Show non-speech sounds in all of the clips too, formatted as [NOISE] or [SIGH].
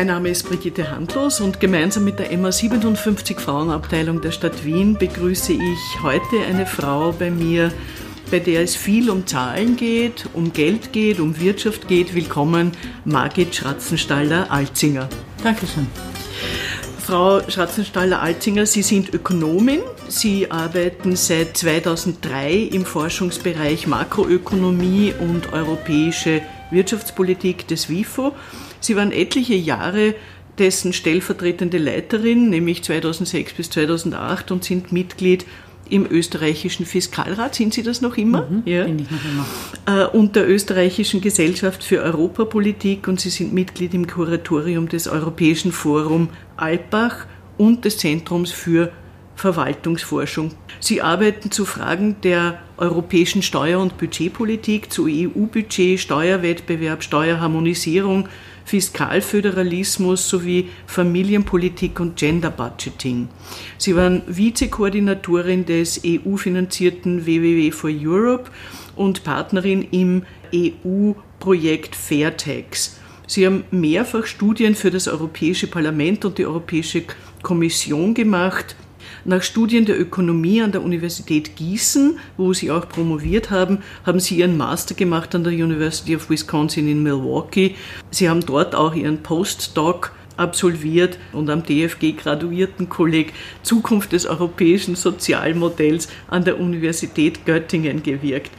Mein Name ist Brigitte Handlos und gemeinsam mit der MA 57 Frauenabteilung der Stadt Wien begrüße ich heute eine Frau bei mir, bei der es viel um Zahlen geht, um Geld geht, um Wirtschaft geht. Willkommen, Margit Schratzenstaller-Alzinger. Dankeschön. Frau Schratzenstaller-Alzinger, Sie sind Ökonomin. Sie arbeiten seit 2003 im Forschungsbereich Makroökonomie und europäische Wirtschaftspolitik des WIFO. Sie waren etliche Jahre dessen stellvertretende Leiterin, nämlich 2006 bis 2008 und sind Mitglied im österreichischen Fiskalrat. Sind Sie das noch immer? Mhm, ja. Bin ich noch immer. Äh, und der österreichischen Gesellschaft für Europapolitik und Sie sind Mitglied im Kuratorium des Europäischen Forum Alpbach und des Zentrums für Verwaltungsforschung. Sie arbeiten zu Fragen der europäischen Steuer- und Budgetpolitik, zu EU-Budget, Steuerwettbewerb, Steuerharmonisierung, Fiskalföderalismus sowie Familienpolitik und Gender Budgeting. Sie waren Vizekoordinatorin des EU-finanzierten WWW for Europe und Partnerin im EU-Projekt Fairtax. Sie haben mehrfach Studien für das Europäische Parlament und die Europäische Kommission gemacht nach Studien der Ökonomie an der Universität Gießen, wo Sie auch promoviert haben, haben Sie Ihren Master gemacht an der University of Wisconsin in Milwaukee. Sie haben dort auch Ihren Postdoc absolviert und am DFG Graduiertenkolleg Zukunft des europäischen Sozialmodells an der Universität Göttingen gewirkt.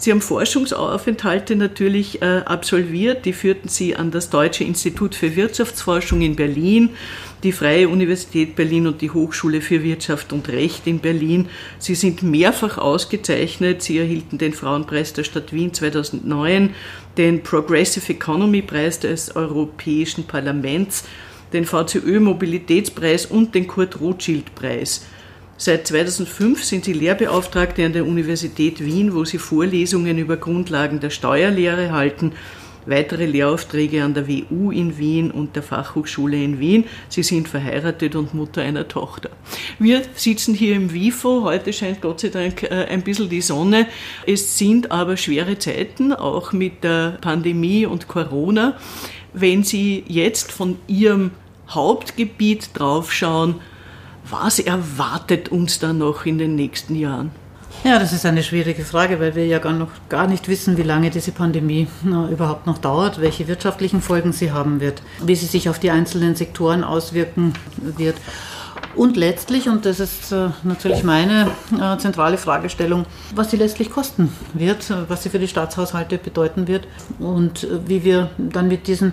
Sie haben Forschungsaufenthalte natürlich äh, absolviert, die führten Sie an das Deutsche Institut für Wirtschaftsforschung in Berlin, die Freie Universität Berlin und die Hochschule für Wirtschaft und Recht in Berlin. Sie sind mehrfach ausgezeichnet. Sie erhielten den Frauenpreis der Stadt Wien 2009, den Progressive Economy Preis des Europäischen Parlaments, den VCÖ Mobilitätspreis und den Kurt Rothschild Preis. Seit 2005 sind Sie Lehrbeauftragte an der Universität Wien, wo Sie Vorlesungen über Grundlagen der Steuerlehre halten, weitere Lehraufträge an der WU in Wien und der Fachhochschule in Wien. Sie sind verheiratet und Mutter einer Tochter. Wir sitzen hier im WIFO. Heute scheint Gott sei Dank äh, ein bisschen die Sonne. Es sind aber schwere Zeiten, auch mit der Pandemie und Corona. Wenn Sie jetzt von Ihrem Hauptgebiet draufschauen, was erwartet uns da noch in den nächsten Jahren? Ja, das ist eine schwierige Frage, weil wir ja gar, noch, gar nicht wissen, wie lange diese Pandemie na, überhaupt noch dauert, welche wirtschaftlichen Folgen sie haben wird, wie sie sich auf die einzelnen Sektoren auswirken wird. Und letztlich, und das ist äh, natürlich meine äh, zentrale Fragestellung, was sie letztlich kosten wird, was sie für die Staatshaushalte bedeuten wird und äh, wie wir dann mit diesen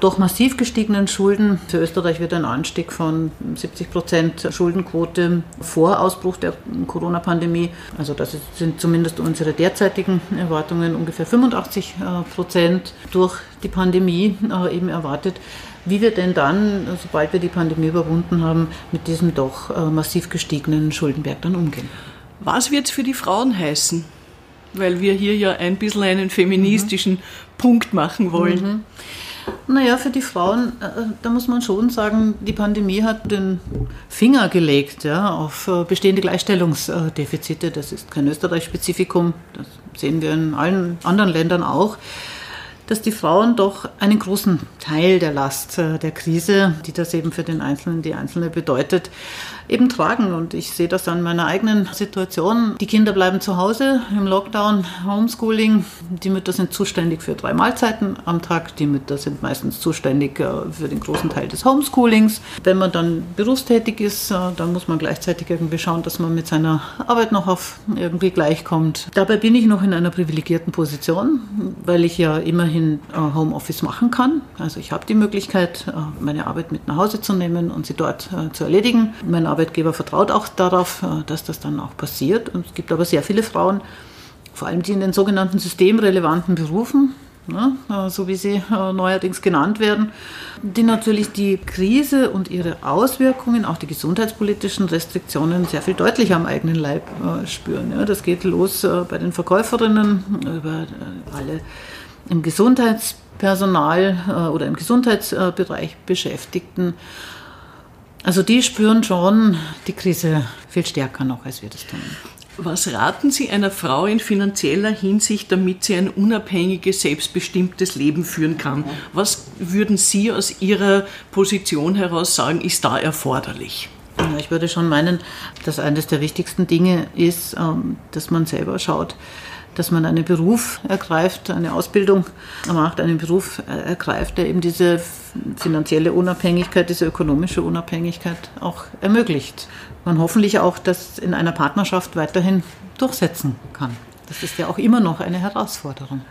doch massiv gestiegenen Schulden. Für Österreich wird ein Anstieg von 70 Prozent Schuldenquote vor Ausbruch der Corona-Pandemie. Also das sind zumindest unsere derzeitigen Erwartungen ungefähr 85 äh, Prozent durch die Pandemie äh, eben erwartet. Wie wir denn dann, sobald wir die Pandemie überwunden haben, mit diesem doch äh, massiv gestiegenen Schuldenberg dann umgehen? Was wird es für die Frauen heißen? Weil wir hier ja ein bisschen einen feministischen mhm. Punkt machen wollen. Mhm. Naja, für die Frauen, äh, da muss man schon sagen, die Pandemie hat den Finger gelegt ja, auf äh, bestehende Gleichstellungsdefizite. Das ist kein Österreich-Spezifikum, das sehen wir in allen anderen Ländern auch dass die Frauen doch einen großen Teil der Last äh, der Krise, die das eben für den Einzelnen, die Einzelne bedeutet, eben tragen. Und ich sehe das an meiner eigenen Situation. Die Kinder bleiben zu Hause im Lockdown, Homeschooling. Die Mütter sind zuständig für drei Mahlzeiten am Tag. Die Mütter sind meistens zuständig äh, für den großen Teil des Homeschoolings. Wenn man dann berufstätig ist, äh, dann muss man gleichzeitig irgendwie schauen, dass man mit seiner Arbeit noch auf irgendwie gleichkommt. Dabei bin ich noch in einer privilegierten Position, weil ich ja immerhin äh, Homeoffice machen kann. Also ich habe die Möglichkeit, meine Arbeit mit nach Hause zu nehmen und sie dort zu erledigen. Mein Arbeitgeber vertraut auch darauf, dass das dann auch passiert. Und es gibt aber sehr viele Frauen, vor allem die in den sogenannten systemrelevanten Berufen, ne, so wie sie neuerdings genannt werden, die natürlich die Krise und ihre Auswirkungen, auch die gesundheitspolitischen Restriktionen, sehr viel deutlicher am eigenen Leib spüren. Das geht los bei den Verkäuferinnen über alle im Gesundheitspersonal äh, oder im Gesundheitsbereich Beschäftigten. Also die spüren schon die Krise viel stärker noch, als wir das tun. Was raten Sie einer Frau in finanzieller Hinsicht, damit sie ein unabhängiges, selbstbestimmtes Leben führen kann? Was würden Sie aus Ihrer Position heraus sagen, ist da erforderlich? Ich würde schon meinen, dass eines der wichtigsten Dinge ist, ähm, dass man selber schaut, dass man einen Beruf ergreift, eine Ausbildung macht, einen Beruf ergreift, der eben diese finanzielle Unabhängigkeit, diese ökonomische Unabhängigkeit auch ermöglicht. Man hoffentlich auch das in einer Partnerschaft weiterhin durchsetzen kann. Das ist ja auch immer noch eine Herausforderung.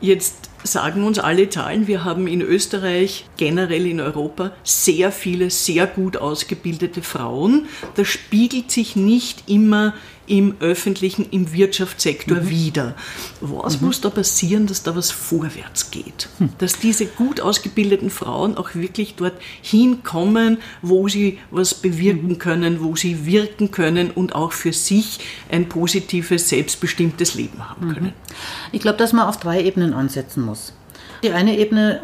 Jetzt sagen uns alle Zahlen, wir haben in Österreich, generell in Europa, sehr viele, sehr gut ausgebildete Frauen. Das spiegelt sich nicht immer im öffentlichen, im Wirtschaftssektor mhm. wieder. Was mhm. muss da passieren, dass da was vorwärts geht? Mhm. Dass diese gut ausgebildeten Frauen auch wirklich dort hinkommen, wo sie was bewirken mhm. können, wo sie wirken können und auch für sich ein positives, selbstbestimmtes Leben haben mhm. können? Ich glaube, dass man auf drei Ebenen ansetzen muss. Die eine Ebene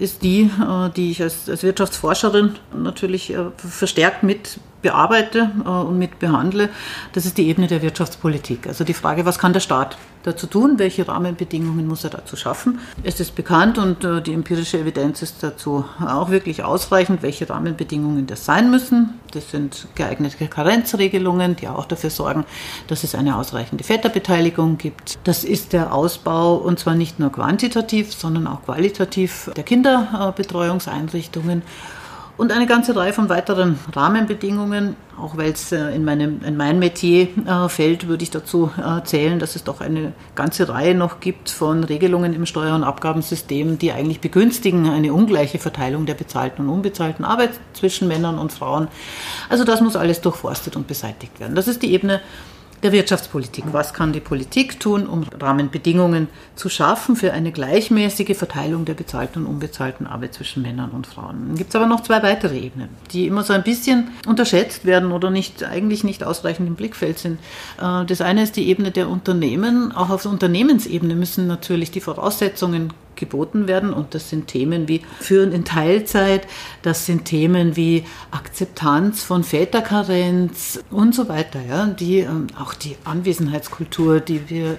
ist die, äh, die ich als, Wirtschaftsforscherin natürlich äh, verstärkt mit bearbeite äh, und mit behandle, das ist die Ebene der Wirtschaftspolitik. Also die Frage, was kann der Staat dazu tun, welche Rahmenbedingungen muss er dazu schaffen. Es ist bekannt und äh, die empirische Evidenz ist dazu auch wirklich ausreichend, welche Rahmenbedingungen das sein müssen. Das sind geeignete Karenzregelungen, die auch dafür sorgen, dass es eine ausreichende Väterbeteiligung gibt. Das ist der Ausbau und zwar nicht nur quantitativ, sondern auch qualitativ der Kinderbetreuungseinrichtungen und eine ganze Reihe von weiteren Rahmenbedingungen. Auch weil es äh, in, meinem, in mein Metier äh, fällt, würde ich dazu äh, zählen, dass es doch eine ganze Reihe noch gibt von Regelungen im Steuer- und Abgabensystem, die eigentlich begünstigen eine ungleiche Verteilung der bezahlten und unbezahlten Arbeit zwischen Männern und Frauen. Also das muss alles durchforstet und beseitigt werden. Das ist die Ebene der Wirtschaftspolitik. Was kann die Politik tun, um Rahmenbedingungen zu schaffen für eine gleichmäßige Verteilung der bezahlten und unbezahlten Arbeit zwischen Männern und Frauen? Dann gibt es aber noch zwei weitere Ebenen, die immer so ein bisschen unterschätzt werden oder nicht, eigentlich nicht ausreichend im Blickfeld sind. Äh, das eine ist die Ebene der Unternehmen. Auch auf Unternehmensebene müssen natürlich die Voraussetzungen geboten werden. Und das sind Themen wie Führen in Teilzeit, das sind Themen wie Akzeptanz von Väterkarenz und so weiter. Ja, die, ähm, auch die Anwesenheitskultur, die wir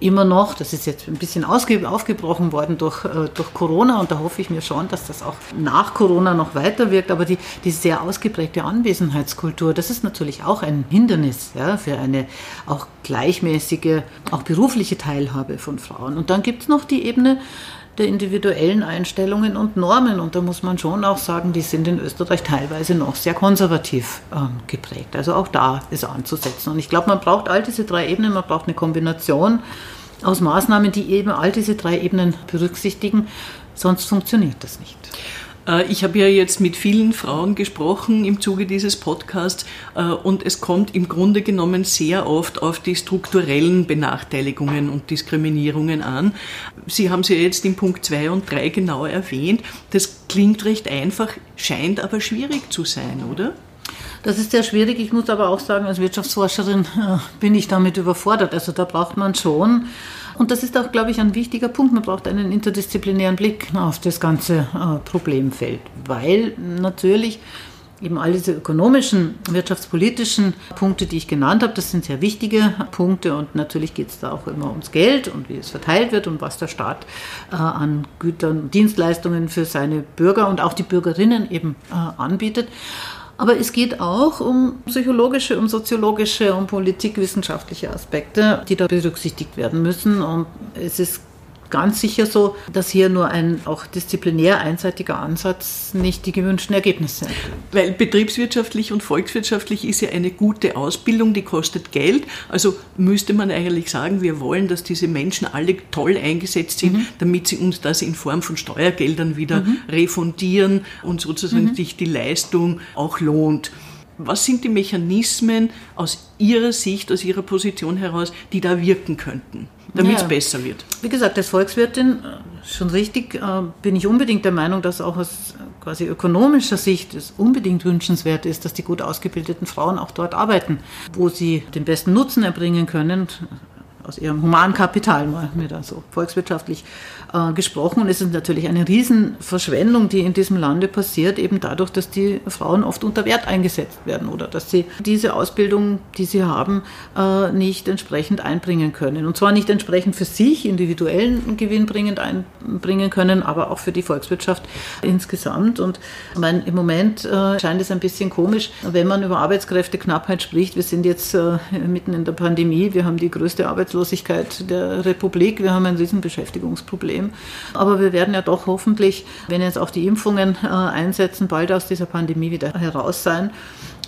immer noch, das ist jetzt ein bisschen aufgebrochen worden durch, äh, durch Corona und da hoffe ich mir schon, dass das auch nach Corona noch weiter wirkt, aber die, die sehr ausgeprägte Anwesenheitskultur, das ist natürlich auch ein Hindernis ja, für eine auch gleichmäßige, auch berufliche Teilhabe von Frauen. Und dann gibt es noch die Ebene der individuellen Einstellungen und Normen. Und da muss man schon auch sagen, die sind in Österreich teilweise noch sehr konservativ ähm, geprägt. Also auch da ist anzusetzen. Und ich glaube, man braucht all diese drei Ebenen, man braucht eine Kombination aus Maßnahmen, die eben all diese drei Ebenen berücksichtigen. Sonst funktioniert das nicht. Äh, ich habe ja jetzt mit vielen Frauen gesprochen im Zuge dieses Podcasts äh, und es kommt im Grunde genommen sehr oft auf die strukturellen Benachteiligungen und Diskriminierungen an. Sie haben sie jetzt in Punkt 2 und 3 genau erwähnt. Das klingt recht einfach, scheint aber schwierig zu sein, oder? Das ist sehr schwierig. Ich muss aber auch sagen, als Wirtschaftsforscherin äh, bin ich damit überfordert. Also da braucht man schon und das ist auch, glaube ich, ein wichtiger Punkt. Man braucht einen interdisziplinären Blick auf das ganze äh, Problemfeld, weil natürlich eben all diese ökonomischen, wirtschaftspolitischen Punkte, die ich genannt habe, das sind sehr wichtige Punkte und natürlich geht es da auch immer ums Geld und wie es verteilt wird und was der Staat äh, an Gütern und Dienstleistungen für seine Bürger und auch die Bürgerinnen eben äh, anbietet. Aber es geht auch um psychologische, um soziologische, um politikwissenschaftliche Aspekte, die da berücksichtigt werden müssen. Und es ist ganz sicher so, dass hier nur ein auch disziplinär einseitiger Ansatz nicht die gewünschten Ergebnisse erfüllt. Weil betriebswirtschaftlich und volkswirtschaftlich ist ja eine gute Ausbildung, die kostet Geld. Also müsste man eigentlich sagen, wir wollen, dass diese Menschen alle toll eingesetzt sind, mhm. damit sie uns das in Form von Steuergeldern wieder mhm. refundieren und sozusagen mhm. sich die Leistung auch lohnt. Was sind die Mechanismen aus Ihrer Sicht, aus Ihrer Position heraus, die da wirken könnten? damit es ja. besser wird. Wie gesagt, als Volkswirtin, äh, schon richtig, äh, bin ich unbedingt der Meinung, dass auch aus quasi ökonomischer Sicht es unbedingt wünschenswert ist, dass die gut ausgebildeten Frauen auch dort arbeiten, wo sie den besten Nutzen erbringen können aus ihrem Humankapital, mal mir da so volkswirtschaftlich äh, gesprochen. Und es ist natürlich eine Riesenverschwendung, die in diesem Lande passiert, eben dadurch, dass die Frauen oft unter Wert eingesetzt werden oder dass sie diese Ausbildung, die sie haben, äh, nicht entsprechend einbringen können. Und zwar nicht entsprechend für sich individuellen gewinnbringend einbringen können, aber auch für die Volkswirtschaft insgesamt. Und mein, im Moment äh, scheint es ein bisschen komisch, wenn man über Arbeitskräfteknappheit spricht. Wir sind jetzt äh, mitten in der Pandemie, wir haben die größte Arbeitslosigkeit der Republik, wir haben ein Riesenbeschäftigungsproblem. Aber wir werden ja doch hoffentlich, wenn jetzt auch die Impfungen äh, einsetzen, bald aus dieser Pandemie wieder heraus sein.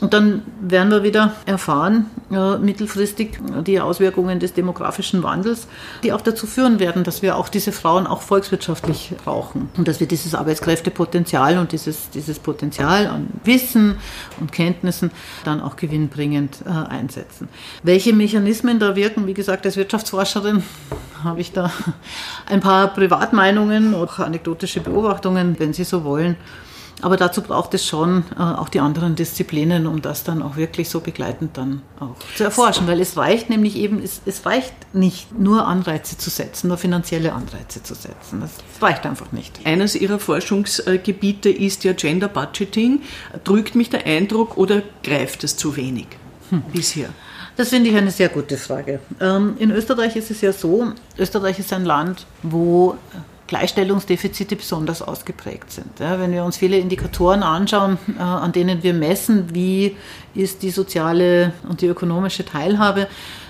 Und dann werden wir wieder erfahren, äh, mittelfristig, die Auswirkungen des demografischen Wandels, die auch dazu führen werden, dass wir auch diese Frauen auch volkswirtschaftlich brauchen und dass wir dieses Arbeitskräftepotenzial und dieses, dieses Potenzial an Wissen und Kenntnissen dann auch gewinnbringend äh, einsetzen. Welche Mechanismen da wirken, wie gesagt, als Wirtschaftsforscherin [LAUGHS] habe ich da ein paar Privatmeinungen oder anekdotische Beobachtungen, wenn Sie so wollen. Aber dazu braucht es schon äh, auch die anderen Disziplinen, um das dann auch wirklich so begleitend dann auch zu erforschen. Weil es reicht nämlich eben, es, es reicht nicht nur Anreize zu setzen, nur finanzielle Anreize zu setzen. Das reicht einfach nicht. Eines Ihrer Forschungsgebiete ist ja Gender Budgeting. Drückt mich der Eindruck oder greift es zu wenig hm. bisher? Das finde ich eine sehr gute Frage. Ähm, in Österreich ist es ja so, Österreich ist ein Land, wo Gleichstellungsdefizite besonders ausgeprägt sind. Ja, wenn wir uns viele Indikatoren anschauen, äh, an denen wir messen, wie ist die soziale und die ökonomische Teilhabe,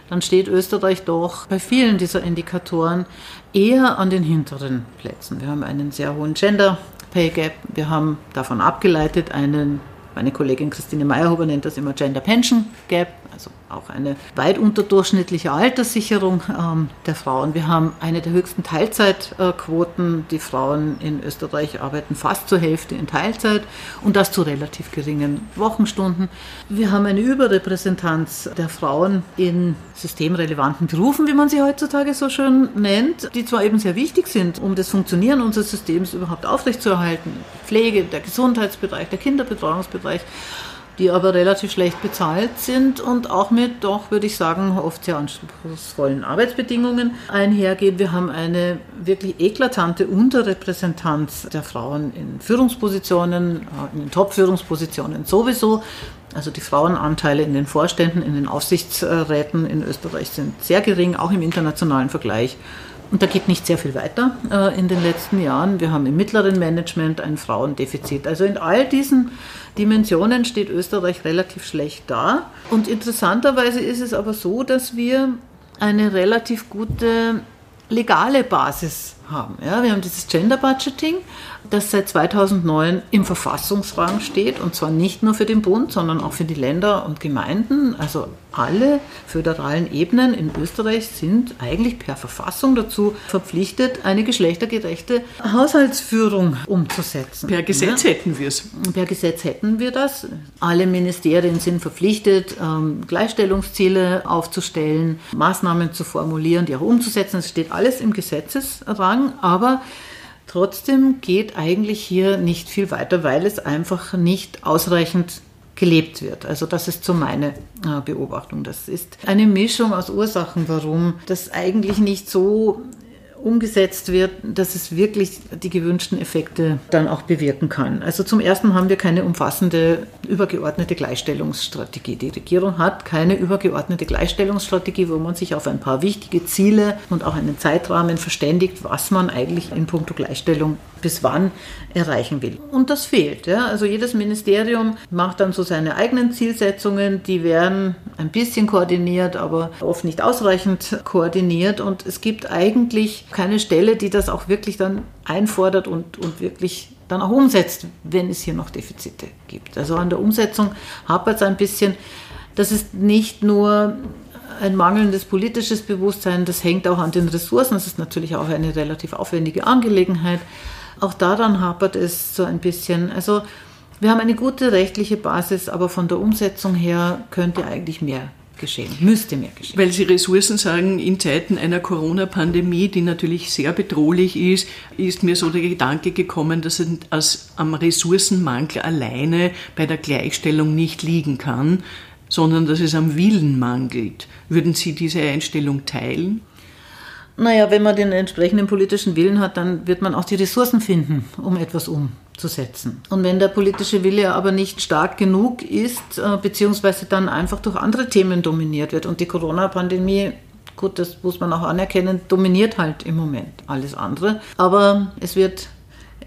dann steht Österreich doch bei vielen dieser Indikatoren eher an den hinteren Plätzen. Wir haben einen sehr hohen Gender Pay Gap, wir haben davon abgeleitet einen, meine Kollegin Christine Meyerhuber nennt das immer Gender Pension Gap, also auch eine weit unterdurchschnittliche Alterssicherung ähm, der Frauen. Wir haben eine der höchsten Teilzeitquoten. Die Frauen in Österreich arbeiten fast zur Hälfte in Teilzeit und das zu relativ geringen Wochenstunden. Wir haben eine Überrepräsentanz der Frauen in systemrelevanten Berufen, wie man sie heutzutage so schön nennt, die zwar eben sehr wichtig sind, um das Funktionieren unseres Systems überhaupt aufrechtzuerhalten. Pflege, der Gesundheitsbereich, der Kinderbetreuungsbereich die aber relativ schlecht bezahlt sind und auch mit doch, würde ich sagen, oft sehr anspruchsvollen Arbeitsbedingungen einhergehen. Wir haben eine wirklich eklatante Unterrepräsentanz der Frauen in Führungspositionen, äh, in den Top-Führungspositionen sowieso. Also die Frauenanteile in den Vorständen, in den Aufsichtsräten in Österreich sind sehr gering, auch im internationalen Vergleich. Und da geht nicht sehr viel weiter äh, in den letzten Jahren. Wir haben im mittleren Management ein Frauendefizit. Also in all diesen Dimensionen steht Österreich relativ schlecht da. Und interessanterweise ist es aber so, dass wir eine relativ gute legale Basis haben. Ja, wir haben dieses Gender Budgeting, das seit 2009 im Verfassungsrang steht und zwar nicht nur für den Bund, sondern auch für die Länder und Gemeinden. Also alle föderalen Ebenen in Österreich sind eigentlich per Verfassung dazu verpflichtet, eine geschlechtergerechte Haushaltsführung umzusetzen. Per Gesetz ja. hätten wir es. Per Gesetz hätten wir das. Alle Ministerien sind verpflichtet, ähm, Gleichstellungsziele aufzustellen, Maßnahmen zu formulieren, die auch umzusetzen. Es steht alles im Gesetzesrang, aber Trotzdem geht eigentlich hier nicht viel weiter, weil es einfach nicht ausreichend gelebt wird. Also das ist so meine äh, Beobachtung. Das ist eine Mischung aus Ursachen, warum das eigentlich nicht so umgesetzt wird, dass es wirklich die gewünschten Effekte dann auch bewirken kann. Also zum Ersten haben wir keine umfassende übergeordnete Gleichstellungsstrategie. Die Regierung hat keine übergeordnete Gleichstellungsstrategie, wo man sich auf ein paar wichtige Ziele und auch einen Zeitrahmen verständigt, was man eigentlich in puncto Gleichstellung bis wann erreichen will. Und das fehlt. Ja? Also jedes Ministerium macht dann so seine eigenen Zielsetzungen, die werden ein bisschen koordiniert, aber oft nicht ausreichend koordiniert. Und es gibt eigentlich keine Stelle, die das auch wirklich dann einfordert und, und wirklich dann auch umsetzt, wenn es hier noch Defizite gibt. Also an der Umsetzung hapert es ein bisschen. Das ist nicht nur ein mangelndes politisches Bewusstsein, das hängt auch an den Ressourcen. Das ist natürlich auch eine relativ aufwendige Angelegenheit. Auch daran hapert es so ein bisschen. Also wir haben eine gute rechtliche Basis, aber von der Umsetzung her könnte eigentlich mehr geschehen, müsste mehr geschehen. Weil Sie Ressourcen sagen, in Zeiten einer Corona-Pandemie, die natürlich sehr bedrohlich ist, ist mir so der Gedanke gekommen, dass es am Ressourcenmangel alleine bei der Gleichstellung nicht liegen kann. sondern dass es am Willen mangelt. Würden Sie diese Einstellung teilen? Naja, wenn man den entsprechenden politischen Willen hat, dann wird man auch die Ressourcen finden, um etwas umzusetzen. Und wenn der politische Wille aber nicht stark genug ist, äh, beziehungsweise dann einfach durch andere Themen dominiert wird und die Corona-Pandemie Gut, das muss man auch anerkennen, dominiert halt im Moment alles andere. Aber es wird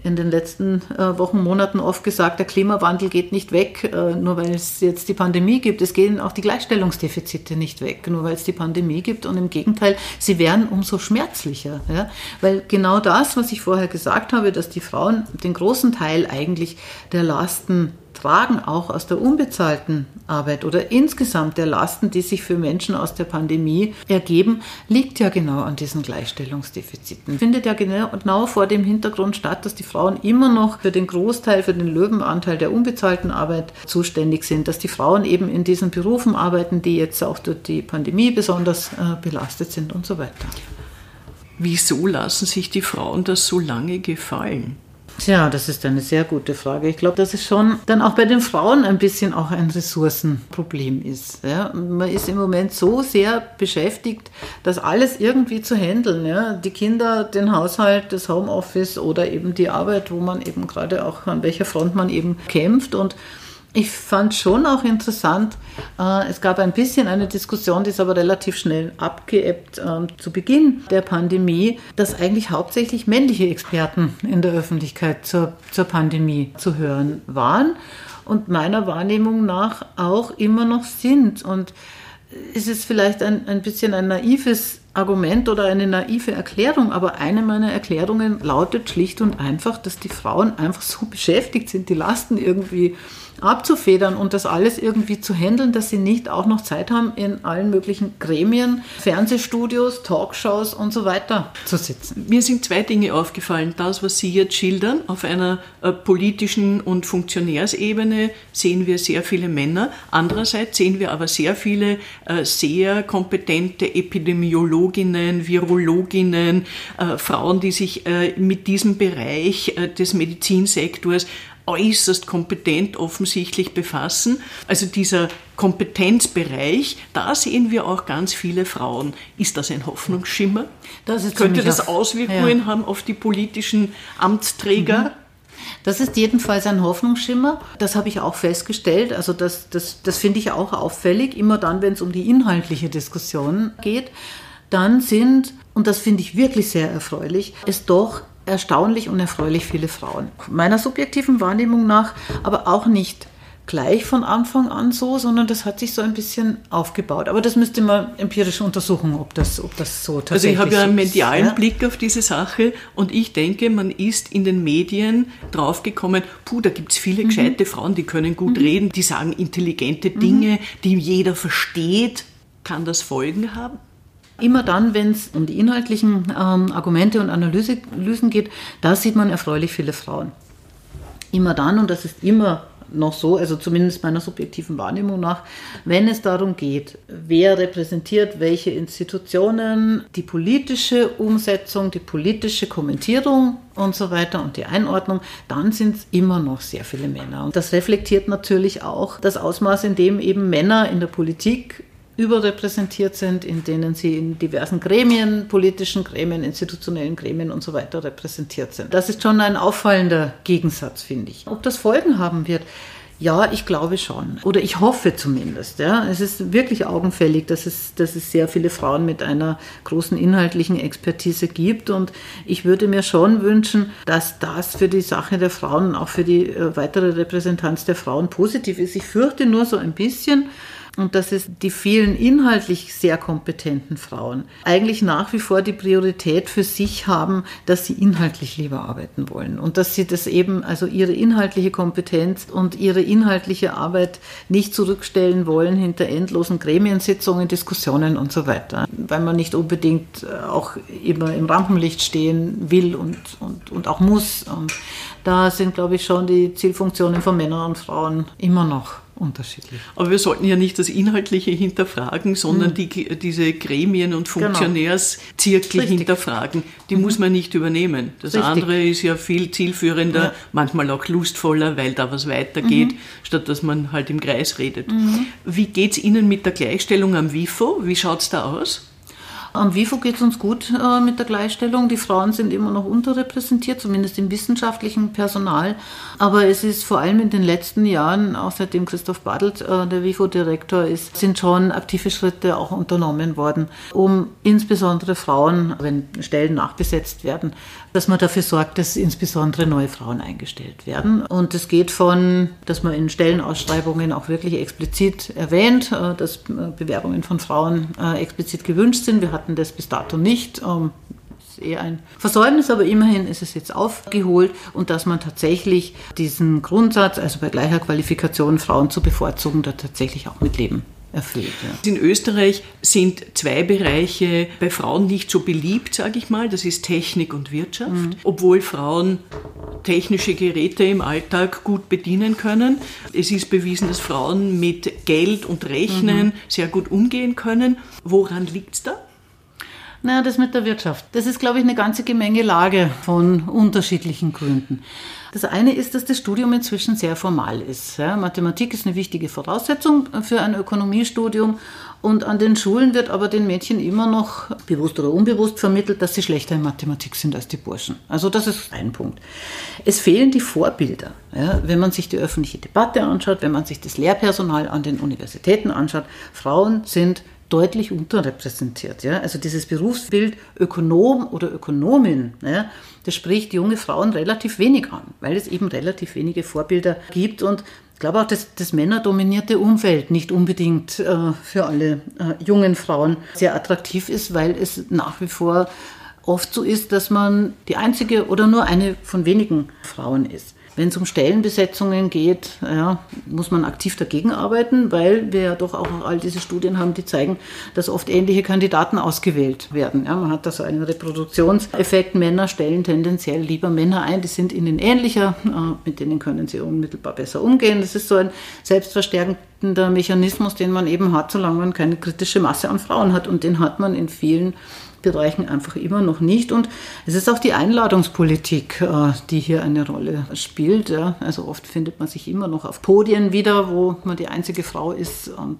in den letzten äh, Wochen, Monaten oft gesagt, der Klimawandel geht nicht weg, äh, nur weil es jetzt die Pandemie gibt. Es gehen auch die Gleichstellungsdefizite nicht weg, nur weil es die Pandemie gibt. Und im Gegenteil, sie werden umso schmerzlicher. Ja? Weil genau das, was ich vorher gesagt habe, dass die Frauen den großen Teil eigentlich der Lasten tragen auch aus der unbezahlten Arbeit oder insgesamt der Lasten, die sich für Menschen aus der Pandemie ergeben, liegt ja genau an diesen Gleichstellungsdefiziten. Findet ja genau vor dem Hintergrund statt, dass die Frauen immer noch für den Großteil, für den Löwenanteil der unbezahlten Arbeit zuständig sind, dass die Frauen eben in diesen Berufen arbeiten, die jetzt auch durch die Pandemie besonders äh, belastet sind und so weiter. Wieso lassen sich die Frauen das so lange gefallen? Tja, das ist eine sehr gute Frage. Ich glaube, dass es schon dann auch bei den Frauen ein bisschen auch ein Ressourcenproblem ist. Ja? Man ist im Moment so sehr beschäftigt, das alles irgendwie zu handeln. Ja? Die Kinder, den Haushalt, das Homeoffice oder eben die Arbeit, wo man eben gerade auch an welcher Front man eben kämpft und ich fand schon auch interessant, äh, es gab ein bisschen eine Diskussion, die ist aber relativ schnell abgeebbt äh, zu Beginn der Pandemie, dass eigentlich hauptsächlich männliche Experten in der Öffentlichkeit zur, zur Pandemie zu hören waren und meiner Wahrnehmung nach auch immer noch sind. Und es ist vielleicht ein, ein bisschen ein naives Argument oder eine naive Erklärung, aber eine meiner Erklärungen lautet schlicht und einfach, dass die Frauen einfach so beschäftigt sind, die Lasten irgendwie abzufedern und das alles irgendwie zu handeln, dass sie nicht auch noch Zeit haben, in allen möglichen Gremien, Fernsehstudios, Talkshows und so weiter zu sitzen. Mir sind zwei Dinge aufgefallen. Das, was Sie jetzt schildern, auf einer äh, politischen und Funktionärsebene sehen wir sehr viele Männer. Andererseits sehen wir aber sehr viele äh, sehr kompetente Epidemiologinnen, Virologinnen, äh, Frauen, die sich mit diesem Bereich des Medizinsektors äußerst kompetent offensichtlich befassen. Also dieser Kompetenzbereich, da sehen wir auch ganz viele Frauen. Ist das ein Hoffnungsschimmer? Das Könnte das Auswirkungen ja. haben auf die politischen Amtsträger? Mhm. Das ist jedenfalls ein Hoffnungsschimmer. Das habe ich auch festgestellt. Also das, das, das finde ich auch auffällig. Immer dann, wenn es um die inhaltliche Diskussion geht, dann sind, und das finde ich wirklich sehr erfreulich, es doch erstaunlich und erfreulich viele Frauen. Meiner subjektiven Wahrnehmung nach aber auch nicht gleich von Anfang an so, sondern das hat sich so ein bisschen aufgebaut. Aber das müsste man empirisch untersuchen, ob das, ob das so tatsächlich ist. Also ich habe ja einen medialen ja. Blick auf diese Sache und ich denke, man ist in den Medien draufgekommen, puh, da gibt es viele mhm. gescheite Frauen, die können gut mhm. reden, die sagen intelligente Dinge, mhm. die jeder versteht. Kann das Folgen haben? Immer dann, wenn es um die inhaltlichen ähm, Argumente und Analysen geht, da sieht man erfreulich viele Frauen. Immer dann, und das ist immer noch so, also zumindest meiner subjektiven Wahrnehmung nach, wenn es darum geht, wer repräsentiert welche Institutionen, die politische Umsetzung, die politische Kommentierung und so weiter und die Einordnung, dann sind es immer noch sehr viele Männer. Und das reflektiert natürlich auch das Ausmaß, in dem eben Männer in der Politik überrepräsentiert sind, in denen sie in diversen Gremien, politischen Gremien, institutionellen Gremien und so weiter repräsentiert sind. Das ist schon ein auffallender Gegensatz, finde ich. Ob das Folgen haben wird, ja, ich glaube schon. Oder ich hoffe zumindest. Ja. Es ist wirklich augenfällig, dass es, dass es sehr viele Frauen mit einer großen inhaltlichen Expertise gibt. Und ich würde mir schon wünschen, dass das für die Sache der Frauen und auch für die äh, weitere Repräsentanz der Frauen positiv ist. Ich fürchte nur so ein bisschen, und dass es die vielen inhaltlich sehr kompetenten Frauen eigentlich nach wie vor die Priorität für sich haben, dass sie inhaltlich lieber arbeiten wollen und dass sie das eben, also ihre inhaltliche Kompetenz und ihre inhaltliche Arbeit nicht zurückstellen wollen hinter endlosen Gremiensitzungen, Diskussionen und so weiter, weil man nicht unbedingt äh, auch immer im Rampenlicht stehen will und, und, und auch muss. Und da sind, glaube ich, schon die Zielfunktionen von Männern und Frauen immer noch unterschiedlich. Aber wir sollten ja nicht das Inhaltliche hinterfragen, sondern hm. die, diese Gremien- und genau. Funktionärszirkel genau. hinterfragen. Die mhm. muss man nicht übernehmen. Das Richtig. andere ist ja viel zielführender, ja. manchmal auch lustvoller, weil da was weitergeht, mhm. statt dass man halt im Kreis redet. Mhm. Wie geht es Ihnen mit der Gleichstellung am WIFO? Wie schaut es da aus? Am WIFO geht es uns gut äh, mit der Gleichstellung. Die Frauen sind immer noch unterrepräsentiert, zumindest im wissenschaftlichen Personal. Aber es ist vor allem in den letzten Jahren, auch seitdem Christoph Badelt äh, der WIFO-Direktor ist, sind schon aktive Schritte auch unternommen worden, um insbesondere Frauen, wenn Stellen nachbesetzt werden, dass man dafür sorgt, dass insbesondere neue Frauen eingestellt werden. Und es geht von, dass man in Stellenausschreibungen auch wirklich explizit erwähnt, äh, dass äh, Bewerbungen von Frauen äh, explizit gewünscht sind. Wir hatten das bis dato nicht. Ähm, ist eher ein Versäumnis, aber immerhin ist es jetzt aufgeholt und dass man tatsächlich diesen Grundsatz, also bei gleicher Qualifikation Frauen zu bevorzugen, da tatsächlich auch mitleben erfüllt. Ja. In Österreich sind zwei Bereiche bei Frauen nicht so beliebt, sage ich mal. Das ist Technik und Wirtschaft, mhm. obwohl Frauen technische Geräte im Alltag gut bedienen können. Es ist bewiesen, dass Frauen mit Geld und Rechnen mhm. sehr gut umgehen können. Woran liegt es da? Naja, das mit der Wirtschaft. Das ist, glaube ich, eine ganze Gemengelage von unterschiedlichen Gründen. Das eine ist, dass das Studium inzwischen sehr formal ist. Mathematik ist eine wichtige Voraussetzung für ein Ökonomiestudium und an den Schulen wird aber den Mädchen immer noch bewusst oder unbewusst vermittelt, dass sie schlechter in Mathematik sind als die Burschen. Also das ist ein Punkt. Es fehlen die Vorbilder. Ja, wenn man sich die öffentliche Debatte anschaut, wenn man sich das Lehrpersonal an den Universitäten anschaut, Frauen sind deutlich unterrepräsentiert. Ja? Also dieses Berufsbild Ökonom oder Ökonomin, ja, das spricht junge Frauen relativ wenig an, weil es eben relativ wenige Vorbilder gibt und ich glaube auch, dass das männerdominierte Umfeld nicht unbedingt äh, für alle äh, jungen Frauen sehr attraktiv ist, weil es nach wie vor oft so ist, dass man die einzige oder nur eine von wenigen Frauen ist. Wenn es um Stellenbesetzungen geht, ja, muss man aktiv dagegen arbeiten, weil wir ja doch auch all diese Studien haben, die zeigen, dass oft ähnliche Kandidaten ausgewählt werden. Ja, man hat da so einen Reproduktionseffekt. Männer stellen tendenziell lieber Männer ein, die sind ihnen ähnlicher, äh, mit denen können sie unmittelbar besser umgehen. Das ist so ein selbstverstärkender Mechanismus, den man eben hat, solange man keine kritische Masse an Frauen hat. Und den hat man in vielen Bereichen einfach immer noch nicht. Und es ist auch die Einladungspolitik, äh, die hier eine Rolle spielt. Also oft findet man sich immer noch auf Podien wieder, wo man die einzige Frau ist. Und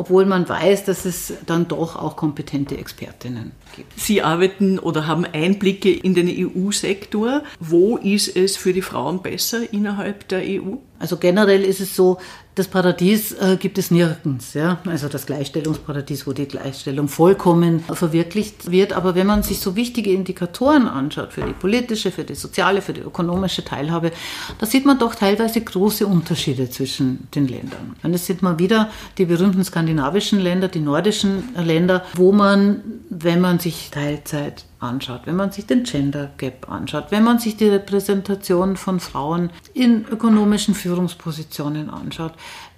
obwohl man weiß, dass es dann doch auch kompetente Expertinnen gibt. Sie arbeiten oder haben Einblicke in den EU-Sektor. Wo ist es für die Frauen besser innerhalb der EU? Also generell ist es so, das Paradies äh, gibt es nirgends, ja. Also das Gleichstellungsparadies, wo die Gleichstellung vollkommen verwirklicht wird. Aber wenn man sich so wichtige Indikatoren anschaut für die politische, für die soziale, für die ökonomische Teilhabe, da sieht man doch teilweise große Unterschiede zwischen den Ländern. Und es sind mal wieder die berühmten skandinavischen Länder, die nordischen Länder, wo man, wenn man sich Teilzeit anschaut, wenn man sich den Gender Gap anschaut, wenn man sich die Repräsentation von Frauen in ökonomischen Führungspositionen anschaut,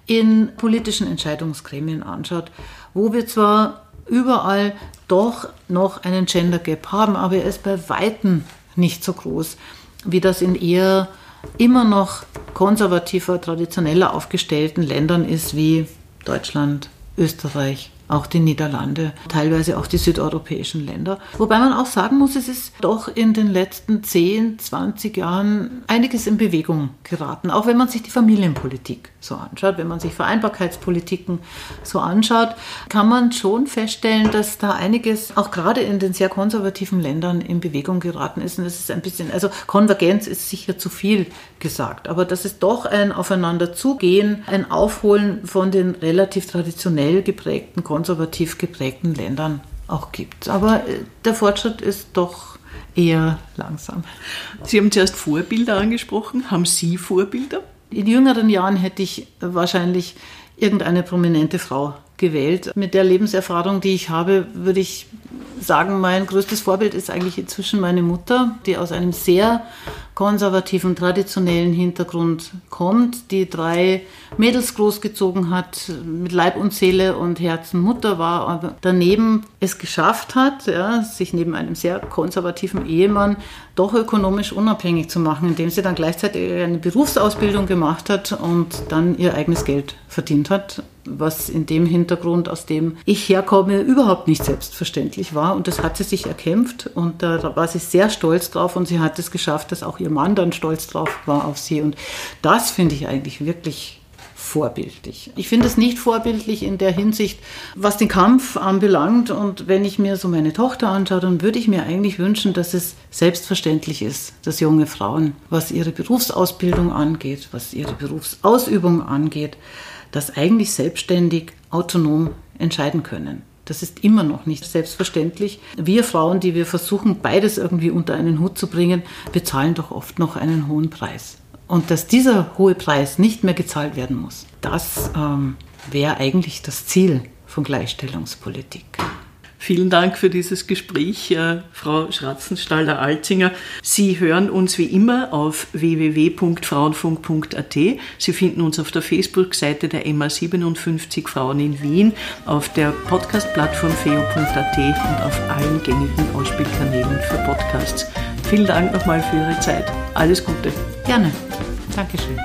in politischen Entscheidungsgremien anschaut, wo wir zwar überall doch noch einen Gender Gap haben, aber er ist bei weitem nicht so groß, wie das in eher immer noch konservativer, traditioneller aufgestellten Ländern ist wie Deutschland, Österreich, auch die Niederlande, teilweise auch die südeuropäischen Länder. Wobei man auch sagen muss, es ist doch in den letzten 10, 20 Jahren einiges in Bewegung geraten, auch wenn man sich die Familienpolitik so anschaut, wenn man sich Vereinbarkeitspolitiken so anschaut, kann man schon feststellen, dass da einiges auch gerade in den sehr konservativen Ländern in Bewegung geraten ist. Und das ist ein bisschen, also Konvergenz ist sicher zu viel gesagt, aber das ist doch ein Aufeinanderzugehen, ein Aufholen von den relativ traditionell geprägten konservativ geprägten Ländern auch gibt. Aber äh, der Fortschritt ist doch eher langsam. Sie haben zuerst Vorbilder angesprochen. Haben Sie Vorbilder? In jüngeren Jahren hätte ich wahrscheinlich irgendeine prominente Frau gewählt. Mit der Lebenserfahrung, die ich habe, würde ich sagen, mein größtes Vorbild ist eigentlich inzwischen meine Mutter, die aus einem sehr konservativen, traditionellen Hintergrund kommt, die drei Mädels großgezogen hat, mit Leib und Seele und Herzen Mutter war, aber daneben es geschafft hat, ja, sich neben einem sehr konservativen Ehemann doch ökonomisch unabhängig zu machen, indem sie dann gleichzeitig eine Berufsausbildung gemacht hat und dann ihr eigenes Geld verdient hat, was in dem Hintergrund, aus dem ich herkomme, überhaupt nicht selbstverständlich war. Und das hat sie sich erkämpft und da war sie sehr stolz drauf und sie hat es geschafft, dass auch ihr Mann dann stolz drauf war auf sie. Und das finde ich eigentlich wirklich vorbildlich. Ich finde es nicht vorbildlich in der Hinsicht, was den Kampf anbelangt. Und wenn ich mir so meine Tochter anschaue, dann würde ich mir eigentlich wünschen, dass es selbstverständlich ist, dass junge Frauen, was ihre Berufsausbildung angeht, was ihre Berufsausübung angeht, das eigentlich selbstständig, autonom entscheiden können. Das ist immer noch nicht selbstverständlich. Wir Frauen, die wir versuchen, beides irgendwie unter einen Hut zu bringen, bezahlen doch oft noch einen hohen Preis. Und dass dieser hohe Preis nicht mehr gezahlt werden muss, das ähm, wäre eigentlich das Ziel von Gleichstellungspolitik. Vielen Dank für dieses Gespräch, äh, Frau Schratzenstaller-Alzinger. Sie hören uns wie immer auf www.frauenfunk.at. Sie finden uns auf der Facebook-Seite der MA57 Frauen in Wien, auf der Podcast-Plattform feo.at und auf allen gängigen Ausspielkanälen für Podcasts. Vielen Dank nochmal für Ihre Zeit. Alles Gute. Gerne. Dankeschön.